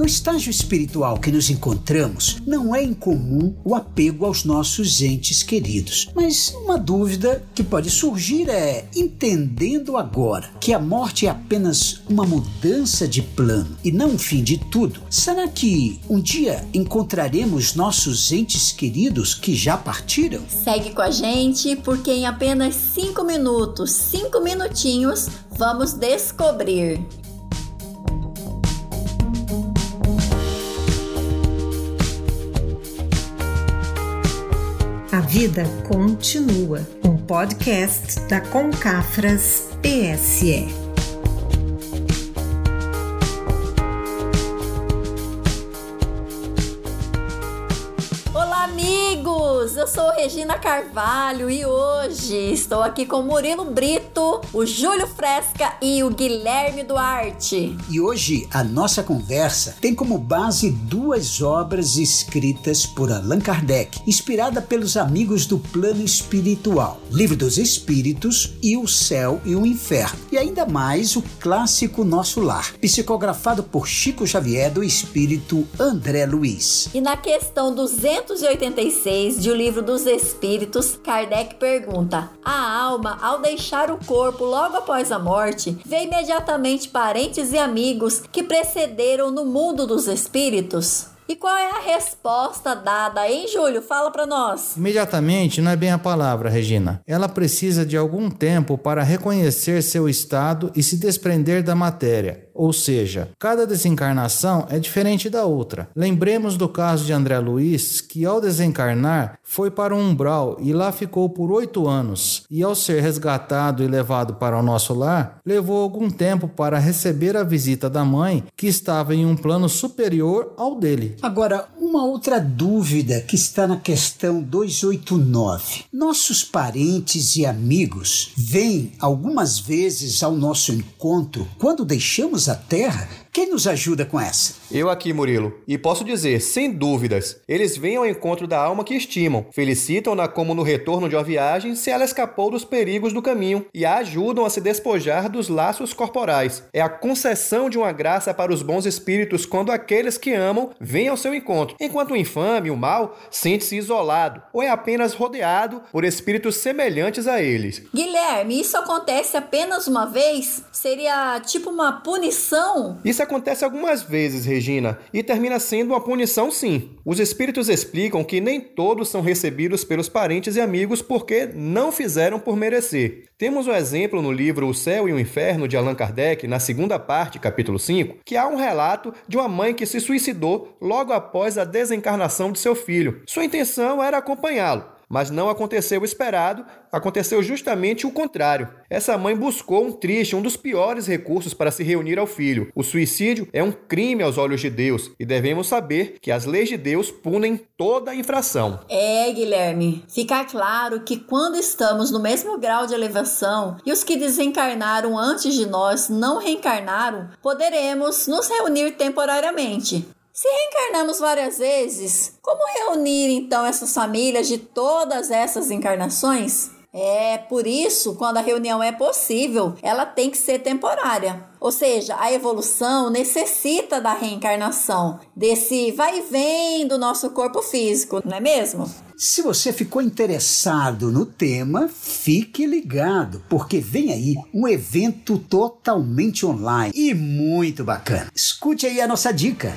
No estágio espiritual que nos encontramos, não é incomum o apego aos nossos entes queridos. Mas uma dúvida que pode surgir é: entendendo agora que a morte é apenas uma mudança de plano e não o fim de tudo, será que um dia encontraremos nossos entes queridos que já partiram? Segue com a gente, porque em apenas 5 minutos, 5 minutinhos, vamos descobrir. Vida continua. Um podcast da Concafras PSE. Eu sou Regina Carvalho e hoje estou aqui com o Murilo Brito, o Júlio Fresca e o Guilherme Duarte. E hoje a nossa conversa tem como base duas obras escritas por Allan Kardec, inspirada pelos amigos do plano espiritual: Livro dos Espíritos e O Céu e o Inferno. E ainda mais o clássico Nosso Lar, psicografado por Chico Xavier do espírito André Luiz. E na questão 286 de O Livro Livro dos Espíritos, Kardec pergunta: A alma, ao deixar o corpo logo após a morte, vê imediatamente parentes e amigos que precederam no mundo dos espíritos? E qual é a resposta dada, hein, Júlio? Fala para nós. Imediatamente não é bem a palavra, Regina. Ela precisa de algum tempo para reconhecer seu estado e se desprender da matéria. Ou seja, cada desencarnação é diferente da outra. Lembremos do caso de André Luiz, que ao desencarnar foi para um umbral e lá ficou por oito anos, e ao ser resgatado e levado para o nosso lar, levou algum tempo para receber a visita da mãe, que estava em um plano superior ao dele. Agora, uma outra dúvida que está na questão 289. Nossos parentes e amigos vêm algumas vezes ao nosso encontro quando deixamos a Terra quem nos ajuda com essa? Eu aqui, Murilo. E posso dizer, sem dúvidas, eles vêm ao encontro da alma que estimam, felicitam-na como no retorno de uma viagem se ela escapou dos perigos do caminho e a ajudam a se despojar dos laços corporais. É a concessão de uma graça para os bons espíritos quando aqueles que amam vêm ao seu encontro, enquanto o infame, o mal, sente-se isolado ou é apenas rodeado por espíritos semelhantes a eles. Guilherme, isso acontece apenas uma vez? Seria tipo uma punição? Isso isso acontece algumas vezes, Regina, e termina sendo uma punição sim. Os espíritos explicam que nem todos são recebidos pelos parentes e amigos porque não fizeram por merecer. Temos um exemplo no livro O Céu e o Inferno de Allan Kardec, na segunda parte, capítulo 5, que há um relato de uma mãe que se suicidou logo após a desencarnação de seu filho. Sua intenção era acompanhá-lo, mas não aconteceu o esperado, aconteceu justamente o contrário. Essa mãe buscou um triste, um dos piores recursos para se reunir ao filho. O suicídio é um crime aos olhos de Deus e devemos saber que as leis de Deus punem toda infração. É, Guilherme, fica claro que quando estamos no mesmo grau de elevação e os que desencarnaram antes de nós não reencarnaram, poderemos nos reunir temporariamente. Se reencarnamos várias vezes, como reunir então essas famílias de todas essas encarnações? É por isso, quando a reunião é possível, ela tem que ser temporária. Ou seja, a evolução necessita da reencarnação, desse vai e vem do nosso corpo físico, não é mesmo? Se você ficou interessado no tema, fique ligado, porque vem aí um evento totalmente online e muito bacana. Escute aí a nossa dica.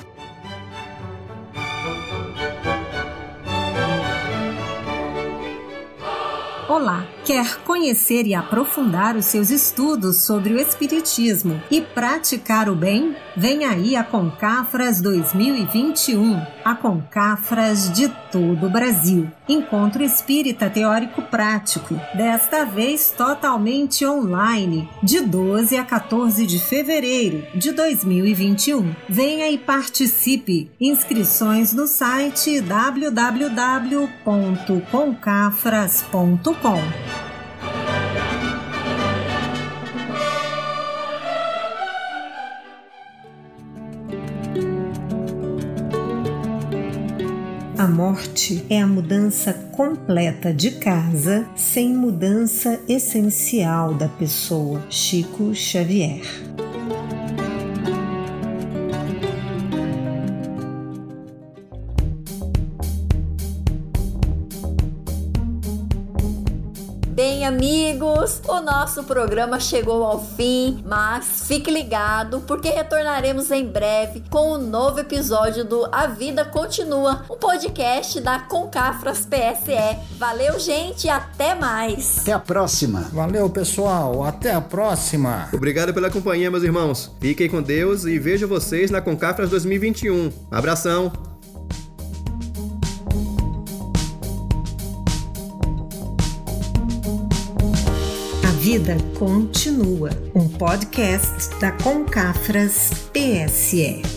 Olá! Quer conhecer e aprofundar os seus estudos sobre o Espiritismo e praticar o bem? Vem aí a Concafras 2021, a Concafras de todo o Brasil. Encontro Espírita Teórico Prático, desta vez totalmente online, de 12 a 14 de fevereiro de 2021. Venha e participe. Inscrições no site www.concafras.com. A morte é a mudança completa de casa sem mudança essencial da pessoa. Chico Xavier. Bem, amigos, o nosso programa chegou ao fim, mas fique ligado porque retornaremos em breve com um novo episódio do A Vida Continua, um podcast da Concafras PSE. Valeu, gente, e até mais. Até a próxima. Valeu, pessoal. Até a próxima. Obrigado pela companhia, meus irmãos. Fiquem com Deus e vejo vocês na Concafras 2021. Abração. Vida Continua, um podcast da Concafras PSE.